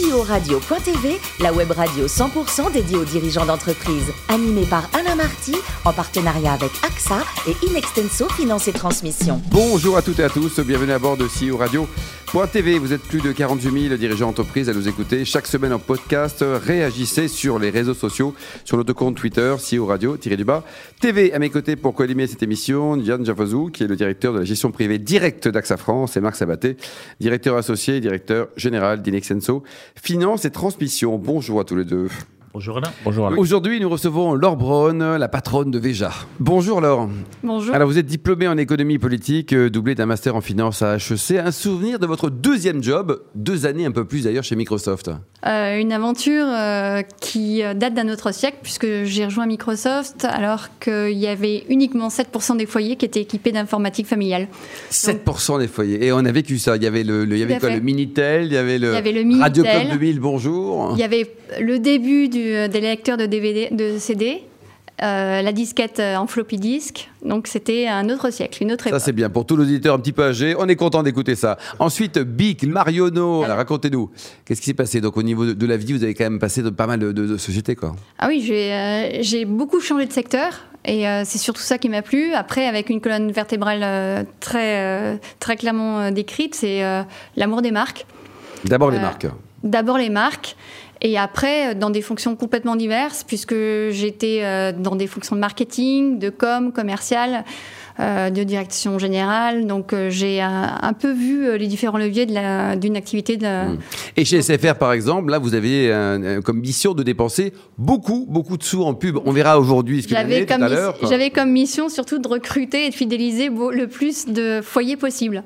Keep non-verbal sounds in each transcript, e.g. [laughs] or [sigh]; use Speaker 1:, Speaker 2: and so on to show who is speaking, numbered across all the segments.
Speaker 1: CEO Radio.tv, la web radio 100% dédiée aux dirigeants d'entreprise. Animée par Alain Marty, en partenariat avec AXA et Inextenso Finance et Transmission.
Speaker 2: Bonjour à toutes et à tous, bienvenue à bord de CEO Radio. TV, vous êtes plus de 48 000 dirigeants d'entreprise à nous écouter chaque semaine en podcast. Réagissez sur les réseaux sociaux, sur notre compte Twitter, CEO Radio, tiré du bas. TV, à mes côtés pour co-animer cette émission, Yann Javazou, qui est le directeur de la gestion privée directe d'AXA France, et Marc Sabaté, directeur associé et directeur général d'Inexenso. Finance et transmission. Bonjour à tous les deux.
Speaker 3: Bonjour Alain. Bonjour Alain.
Speaker 2: Aujourd'hui, nous recevons Laure Braun, la patronne de Veja. Bonjour Laure.
Speaker 4: Bonjour.
Speaker 2: Alors, vous êtes diplômée en économie politique, euh, doublé d'un master en finance à HEC. Un souvenir de votre deuxième job, deux années un peu plus d'ailleurs chez Microsoft
Speaker 4: euh, Une aventure euh, qui date d'un autre siècle, puisque j'ai rejoint Microsoft alors qu'il y avait uniquement 7% des foyers qui étaient équipés d'informatique familiale.
Speaker 2: 7% des foyers. Et on a vécu ça. Il y avait le, il y avait quoi, le Minitel, il y avait le, Radio Club 2000, bonjour.
Speaker 4: Il y avait le début du euh, des lecteurs de DVD, de CD. Euh, la disquette euh, en floppy disk. Donc c'était un autre siècle, une autre époque.
Speaker 2: Ça c'est bien. Pour tous l'auditeur un petit peu âgé, on est content d'écouter ça. Ensuite, Bic, Marionneau, racontez-nous. Qu'est-ce qui s'est passé? Donc au niveau de, la vie, vous avez quand même passé de pas mal de, sociétés quoi.
Speaker 4: Ah oui, j'ai beaucoup changé de secteur. Et c'est surtout ça qui m'a plu. Après, avec une colonne vertébrale très, très clairement décrite, c'est l'amour des marques.
Speaker 2: D'abord les marques.
Speaker 4: D'abord les marques. Et après, dans des fonctions complètement diverses, puisque j'étais euh, dans des fonctions de marketing, de com, commercial, euh, de direction générale. Donc euh, j'ai un, peu vu les différents leviers d'une activité. De... Mmh.
Speaker 2: Et chez SFR, par exemple, là, vous avez comme mission de dépenser beaucoup, beaucoup de sous en pub. On verra aujourd'hui ce que
Speaker 4: j'avais
Speaker 2: comme,
Speaker 4: J'avais comme mission surtout de recruter et de fidéliser le plus de foyers possible.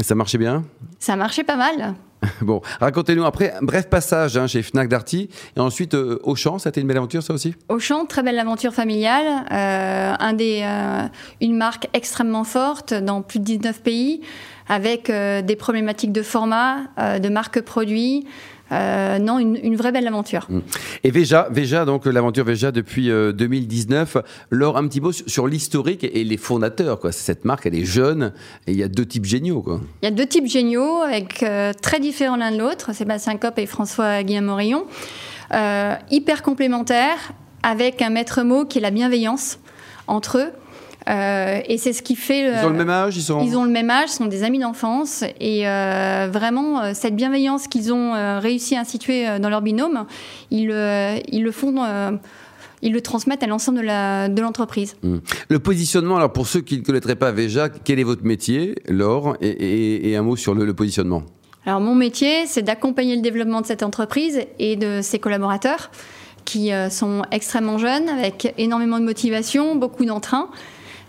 Speaker 2: ça marchait bien?
Speaker 4: Ça marchait pas mal. [laughs]
Speaker 2: Bon, racontez-nous après un bref passage hein, chez Fnac Darty. Et ensuite euh, Auchan, ça a été une belle aventure ça aussi?
Speaker 4: Auchan, très belle aventure familiale, euh, euh, une marque extrêmement forte dans plus de 19 pays avec des problématiques de format, de marque produit, euh, non, une, vraie belle aventure. Mm.
Speaker 2: Et Veja, Veja donc l'aventure Veja depuis 2019. Euh, Laure, un petit mot sur l'historique et les fondateurs. Quoi. Cette marque, elle est jeune et il y a deux types géniaux. Quoi.
Speaker 4: Il y a deux types géniaux, avec euh, très différents l'un de l'autre, Sébastien Kopp et François Guillaume Morillon. hyper complémentaires, avec un maître mot qui est la bienveillance entre eux. Euh, et c'est ce qui fait.
Speaker 2: Ils ont le même âge, ils sont.
Speaker 4: Ils ont le même âge, sont des amis d'enfance, et euh, vraiment euh, cette bienveillance qu'ils ont réussi à instituer dans leur binôme, ils, ils le font. ils le transmettent à l'ensemble de l'entreprise.
Speaker 2: Hmm. Le positionnement, alors pour ceux qui ne connaîtraient pas Veja, quel est votre métier, Laure, et, et, un mot sur le, le positionnement?
Speaker 4: Alors mon métier, c'est d'accompagner le développement de cette entreprise et de ses collaborateurs qui sont extrêmement jeunes, avec énormément de motivation, beaucoup d'entrain.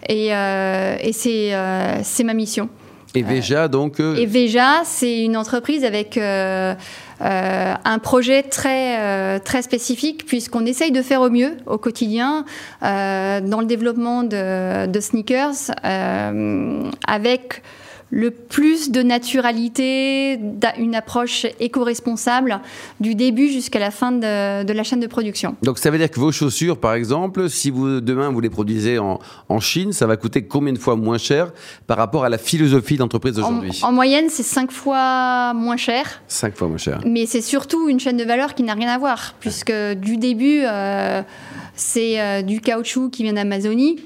Speaker 4: Et, euh, euh, c'est ma mission.
Speaker 2: Et Veja, donc
Speaker 4: euh, Et Veja, c'est une entreprise avec un projet très, très spécifique, puisqu'on essaye de faire au mieux au quotidien dans le développement de, de sneakers, avec le plus de naturalité, une approche éco-responsable du début jusqu'à la fin de, la chaîne de production.
Speaker 2: Donc ça veut dire que vos chaussures, par exemple, si vous demain vous les produisez en, Chine, ça va coûter combien de fois moins cher par rapport à la philosophie d'entreprise d'aujourd'hui
Speaker 4: en, moyenne, c'est 5 fois moins cher.
Speaker 2: 5 fois moins cher.
Speaker 4: Mais c'est surtout une chaîne de valeur qui n'a rien à voir, puisque du début, euh, c'est euh, du caoutchouc qui vient d'Amazonie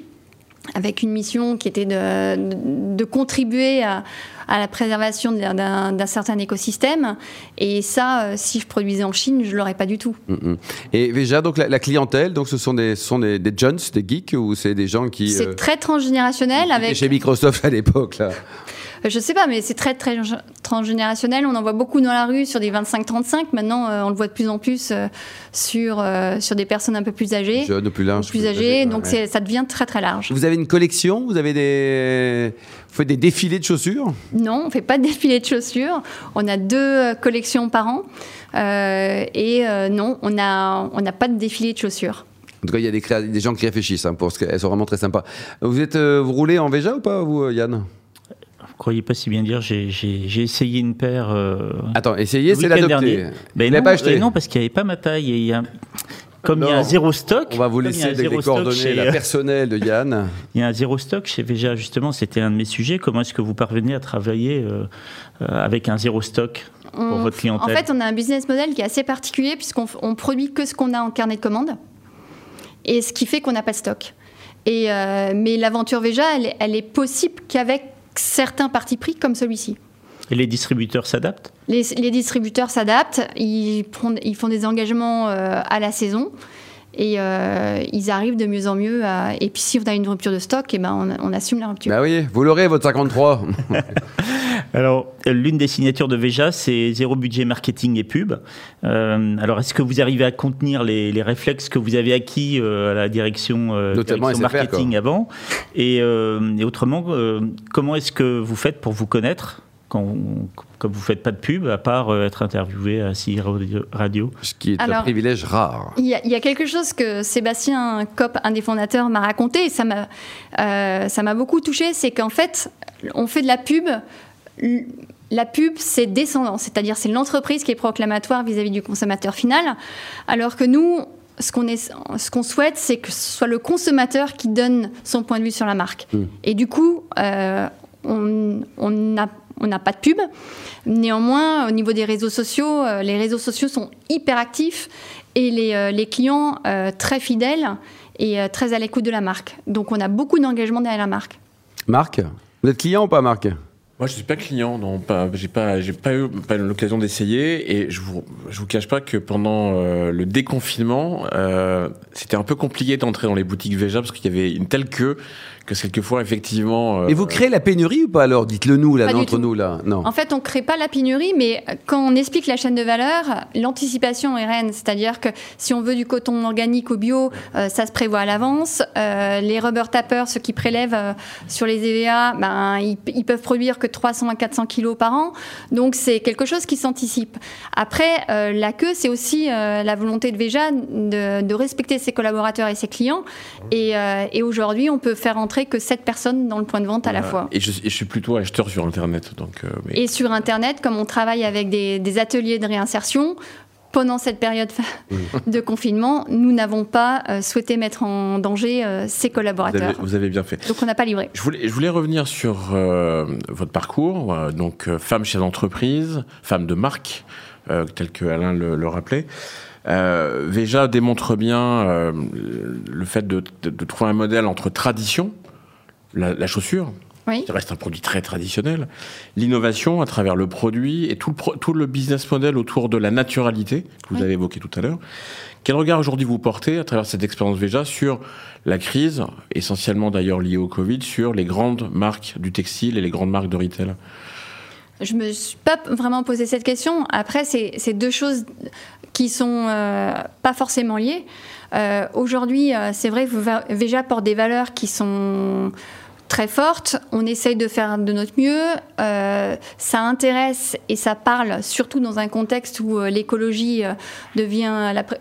Speaker 4: avec une mission qui était de, de, contribuer à, à, la préservation d'un certain écosystème. Et ça, euh, si je produisais en Chine, je l'aurais pas du tout. Mm,
Speaker 2: mm. Et déjà, donc la, clientèle, donc ce sont des, ce sont des, des jeunes, des geeks, ou c'est des gens qui...
Speaker 4: C'est euh, très transgénérationnel. Avec...
Speaker 2: Chez Microsoft à l'époque, là?
Speaker 4: Euh, je sais pas, mais c'est très, très transgénérationnel. On en voit beaucoup dans la rue sur des 25-35. Maintenant, euh, on le voit de plus en plus euh, sur, sur des personnes un peu plus âgées.
Speaker 2: Jeunes, plus larges.
Speaker 4: Plus, âgées. donc ça devient très, très large.
Speaker 2: Vous avez une collection? Vous avez des. Vous faites des défilés de chaussures?
Speaker 4: Non, on ne fait pas de défilés de chaussures. On a deux collections par an. et non, on n'a on pas de défilé de chaussures.
Speaker 2: En tout cas, il y a des, des gens qui réfléchissent hein, pour ce qu'elles sont vraiment très sympas. Vous êtes, vous roulez en Véja ou pas, vous, Yann?
Speaker 3: Croyez pas si bien dire, j'ai essayé une paire. Euh,
Speaker 2: Attends, essayer, c'est l'adopter.
Speaker 3: Ben il n'a pas acheté. Euh, non, parce qu'il n'y avait pas ma taille. Et comme il y a un zéro stock.
Speaker 2: On va vous
Speaker 3: y a
Speaker 2: laisser les coordonnées
Speaker 3: chez-
Speaker 2: la personnelle de Yann. [laughs]
Speaker 3: Il y a un zéro stock chez Veja, justement, c'était un de mes sujets. Comment est-ce que vous parvenez à travailler euh, euh, avec un zéro stock pour
Speaker 4: On-
Speaker 3: votre
Speaker 4: En
Speaker 3: clientèle
Speaker 4: fait, on a un business model qui est assez particulier puisqu'on produit que ce qu'on a en carnet de commande. Et ce qui fait qu'on n'a pas de stock. Et, euh, mais l'aventure Veja, elle, est- elle est possible qu'avec certains partis pris comme celui-ci.
Speaker 3: Et les distributeurs s'adaptent?
Speaker 4: Les, les distributeurs s'adaptent, ils, font des engagements euh, à la saison et euh, ils arrivent de mieux en mieux. à- et puis si on a une rupture de stock, eh ben on, on assume la rupture.
Speaker 2: Bah oui, vous l'aurez, votre 53. [laughs]
Speaker 3: Alors, l'une des signatures de Veja, c'est zéro budget marketing et pub. Euh, alors, est-ce que vous arrivez à contenir les, les réflexes que vous avez acquis euh, à la direction, euh,
Speaker 2: Notamment
Speaker 3: direction
Speaker 2: SFR,
Speaker 3: marketing
Speaker 2: quoi.
Speaker 3: avant et, euh, et autrement, euh, comment est-ce que vous faites pour vous connaître quand, comme vous faites pas de pub, à part euh, être interviewé à CI Radio-
Speaker 2: Ce qui est un privilège rare.
Speaker 4: Il y, a, il y a quelque chose que Sébastien Kopp, un des fondateurs, m'a raconté et ça m'a euh, ça m'a beaucoup touché, c'est qu'en fait, on fait de la pub. La pub, c'est descendant, c'est-à-dire c'est l'entreprise qui est proclamatoire vis-à-vis du consommateur final, alors que nous, ce qu'on est- ce qu'on souhaite, c'est que ce soit le consommateur qui donne son point de vue sur la marque. Et du coup, euh, on n'a on pas de pub. Néanmoins, au niveau des réseaux sociaux, euh, les réseaux sociaux sont hyper actifs et les, euh, les clients très fidèles et très à l'écoute de la marque. Donc on a beaucoup d'engagement derrière la marque.
Speaker 2: Marc, vous êtes client ou pas, Marc?
Speaker 5: Moi, je suis pas client, non, pas, j'ai pas, j'ai pas eu pas eu l'occasion d'essayer, et je vous, je vous cache pas que pendant euh, le déconfinement, euh, c'était un peu compliqué d'entrer dans les boutiques Veja parce qu'il y avait une telle queue que quelquefois, effectivement. euh,
Speaker 2: Et vous créez la pénurie ou pas alors Dites-le nous, là, entre nous, là. Non.
Speaker 4: En fait, on ne crée pas la pénurie, mais quand on explique la chaîne de valeur, l'anticipation est reine. C'est-à-dire que si on veut du coton organique ou bio, euh, ça se prévoit à l'avance. Euh, les rubber tappers, ceux qui prélèvent euh, sur les EVA, ben, ils, ils peuvent produire que 300 à 400 kilos par an. Donc c'est quelque chose qui s'anticipe. Après, euh, la queue, c'est aussi euh, la volonté de Veja de, de respecter ses collaborateurs et ses clients. Et, euh, et aujourd'hui, on peut faire entrer que 7 personnes dans le point de vente à la fois.
Speaker 5: Et je, et je suis plutôt acheteur sur Internet, donc. mais-
Speaker 4: Et sur Internet, comme on travaille avec des, des ateliers de réinsertion, pendant cette période de confinement, nous n'avons pas euh, souhaité mettre en danger euh, ces
Speaker 5: vous, avez,
Speaker 4: collaborateurs.
Speaker 5: vous avez bien fait.
Speaker 4: Donc on n'a pas livré.
Speaker 5: Je voulais, je voulais revenir sur euh, votre parcours, euh, donc femme chef d'entreprise, femme de marque, tel que Alain le, le rappelait. Veja démontre bien le fait de, de- de trouver un modèle entre tradition, la, la chaussure,
Speaker 4: Oui.
Speaker 5: qui reste un produit très traditionnel, l'innovation à travers le produit et tout le, pro- tout le business model autour de la naturalité, que vous
Speaker 4: Oui.
Speaker 5: avez évoqué tout à l'heure. Quel regard aujourd'hui vous portez à travers cette expérience Veja sur la crise, essentiellement d'ailleurs liée au Covid, sur les grandes marques du textile et les grandes marques de retail?
Speaker 4: Je me suis pas vraiment posé cette question. Après, c'est deux choses qui sont euh, pas forcément liées. Euh, Aujourd'hui, euh, c'est vrai que Veja porte des valeurs qui sont très fortes. On essaye de faire de notre mieux. Euh, ça intéresse et ça parle, surtout dans un contexte où euh, l'écologie euh, devient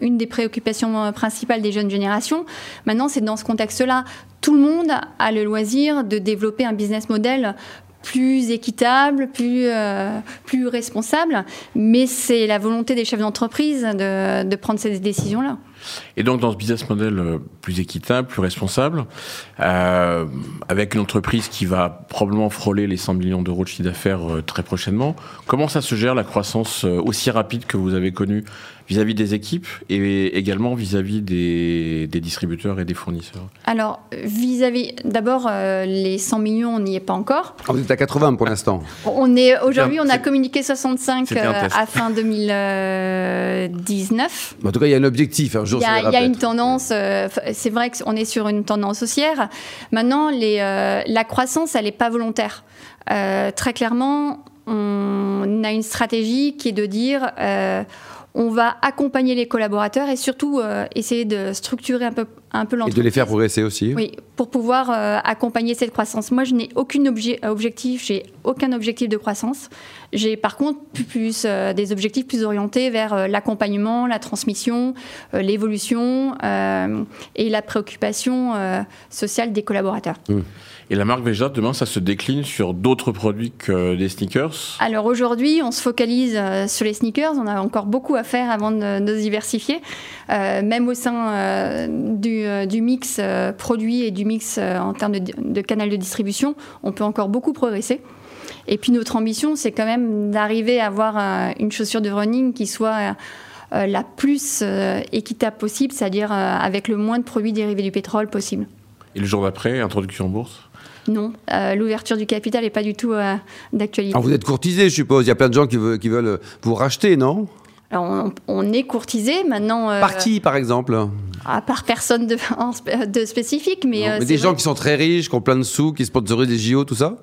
Speaker 4: une des préoccupations euh, principales des jeunes générations. Maintenant, c'est dans ce contexte-là. Tout le monde a le loisir de développer un business model plus équitable, plus, euh, plus responsable, mais c'est la volonté des chefs d'entreprise de, de prendre ces décisions-là.
Speaker 5: Et donc dans ce business model euh, plus équitable, plus responsable, euh, avec une entreprise qui va probablement frôler les 100 millions d'euros de chiffre d'affaires euh, très prochainement, comment ça se gère la croissance euh, aussi rapide que vous avez connue vis-à-vis des équipes et également vis-à-vis des, des distributeurs et des fournisseurs?
Speaker 4: Alors, vis-à-vis, d'abord, euh, les 100 millions, on n'y est pas encore.
Speaker 2: Ah, Vous êtes à 80 pour l'instant. [laughs]
Speaker 4: On est aujourd'hui, on a communiqué 65
Speaker 5: C'était un
Speaker 4: euh,
Speaker 5: test.
Speaker 4: à fin 2019.
Speaker 2: En tout cas, il y a un objectif. Un jour,
Speaker 4: Il y, a, y une tendance, euh, c'est vrai qu'on est sur une tendance haussière. Maintenant, les, euh, la croissance, elle n'est pas volontaire. Euh, très clairement, on a une stratégie qui est de dire on va accompagner les collaborateurs et surtout essayer de structurer un peu un peu
Speaker 2: Et
Speaker 4: l'entreprise.
Speaker 2: de les faire progresser aussi.
Speaker 4: Oui, pour pouvoir euh, accompagner cette croissance. Moi, je n'ai aucun objectif, j'ai aucun objectif de croissance. J'ai par contre plus, euh, des objectifs plus orientés vers euh, l'accompagnement, la transmission, euh, l'évolution euh, et la préoccupation euh, sociale des collaborateurs.
Speaker 5: Et la marque Veja, demain, ça se décline sur d'autres produits que des sneakers?
Speaker 4: Alors aujourd'hui, on se focalise euh, sur les sneakers. On a encore beaucoup à faire avant de, de se diversifier. Euh, même au sein euh, du, euh, du mix euh, produit et du mix euh, en termes de, de canal de distribution, on peut encore beaucoup progresser. Et puis notre ambition, c'est quand même d'arriver à avoir euh, une chaussure de running qui soit euh, la plus euh, équitable possible, c'est-à-dire euh, avec le moins de produits dérivés du pétrole possible.
Speaker 5: Et le jour d'après, introduction en bourse?
Speaker 4: Non, euh, l'ouverture du capital n'est pas du tout euh, d'actualité.
Speaker 2: Alors vous êtes courtisé, je suppose. Il y a plein de gens qui veulent, qui veulent vous racheter, non?
Speaker 4: Alors, on, on est courtisé maintenant. euh,
Speaker 2: Par qui, par exemple?
Speaker 4: À part personne [laughs] de, spécifique, mais,
Speaker 2: Non,
Speaker 4: euh,
Speaker 2: mais des gens qui sont très riches, qui ont plein de sous, qui sponsorisent des JO, tout ça?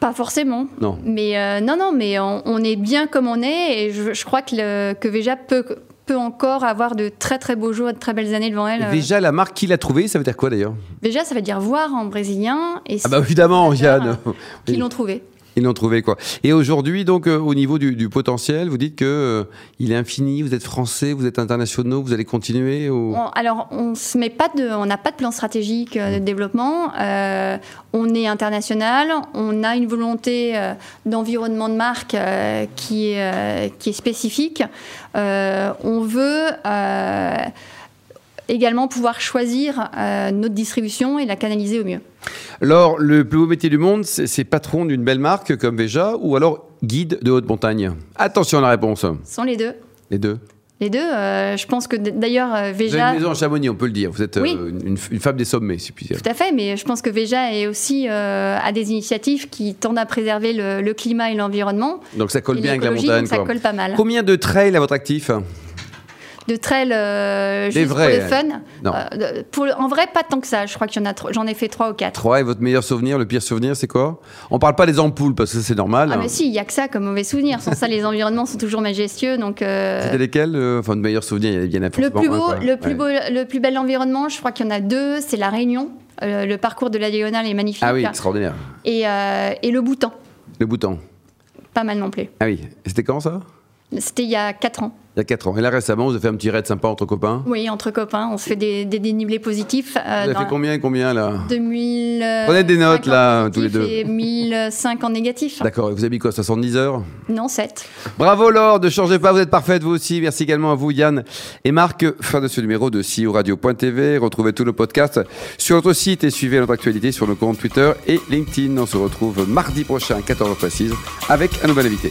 Speaker 4: Pas forcément.
Speaker 2: Non.
Speaker 4: Mais euh, non, non, mais on, on est bien comme on est, et je, je crois que, le, que Veja peut, peut encore avoir de très très beaux jours et de très belles années devant elle.
Speaker 2: Déjà, la marque, qui l'a trouvée Ça veut dire quoi d'ailleurs?
Speaker 4: Veja, ça veut dire voir en brésilien, et
Speaker 2: Ah bah évidemment, Yann. [laughs]
Speaker 4: qui l'ont trouvé.
Speaker 2: Ils l'ont trouvé quoi. Et aujourd'hui, donc, euh, au niveau du, du potentiel, vous dites que euh, il est infini. Vous êtes français, vous êtes internationaux, vous allez continuer ou...
Speaker 4: On- alors, on se met pas de, on n'a pas de plan stratégique euh, de développement. Euh, on est international. On a une volonté d'environnement de marque qui est qui est spécifique. On veut également pouvoir choisir euh, notre distribution et la canaliser au mieux.
Speaker 2: Alors, le plus beau métier du monde, c'est patron d'une belle marque comme Veja ou alors guide de haute montagne. Attention à la réponse.
Speaker 4: Ce sont les deux.
Speaker 2: Les deux.
Speaker 4: Les deux. euh, je pense que d'ailleurs euh,
Speaker 2: Vous avez
Speaker 4: Veja.
Speaker 2: une maison à Chamonix, on peut le dire. Vous êtes euh, une, une femme des sommets, si puis dire.
Speaker 4: Tout à fait, mais je pense que Veja est aussi euh, à des initiatives qui tendent à préserver le, le climat et l'environnement.
Speaker 2: Donc ça colle bien avec la montagne.
Speaker 4: ça colle pas mal.
Speaker 2: Combien de trails à votre actif?
Speaker 4: De trail euh, juste
Speaker 2: vrais,
Speaker 4: pour le fun.
Speaker 2: Non.
Speaker 4: Euh, pour en vrai, pas tant que ça. Je crois qu'il y en a. tro- J'en ai fait trois ou quatre.
Speaker 2: Trois et votre meilleur souvenir, le pire souvenir, c'est quoi? On parle pas des ampoules parce que c'est normal.
Speaker 4: Ah mais si, il y a que ça comme mauvais souvenir. Sans ça, [laughs] les environnements sont toujours majestueux. Donc euh,
Speaker 2: C'était lesquels euh, Enfin, de meilleurs souvenirs, il y en a
Speaker 4: le plus beau, le plus
Speaker 2: Ouais.
Speaker 4: beau, le plus bel environnement, je crois qu'il y en a deux. C'est la Réunion. Euh, le parcours de la diagonale est magnifique.
Speaker 2: Ah oui, extraordinaire.
Speaker 4: Et, euh, et le Bhoutan,
Speaker 2: Le bouton.
Speaker 4: pas mal non plus.
Speaker 2: Ah oui. C'était quand ça?
Speaker 4: C'était il y a quatre ans.
Speaker 2: Il y a 4 ans. Et là récemment, vous avez fait un petit raid sympa entre copains?
Speaker 4: Oui, entre copains, on se fait des, des dénivelés positifs. euh,
Speaker 2: vous avez fait combien et combien là?
Speaker 4: 2000. euh,
Speaker 2: Prenez des notes, là, tous les deux.
Speaker 4: Et 1005 en négatif.
Speaker 2: D'accord. Et vous avez mis quoi 70 heures?
Speaker 4: Non, 7.
Speaker 2: Bravo Laure, ne changez pas, vous êtes parfaite vous aussi. Merci également à vous Yann et Marc. Fin de ce numéro de CEO Radio.tv. Retrouvez tous nos podcasts sur notre site et suivez notre actualité sur nos comptes Twitter et LinkedIn. On se retrouve mardi prochain à 14h précise avec un nouvel invité.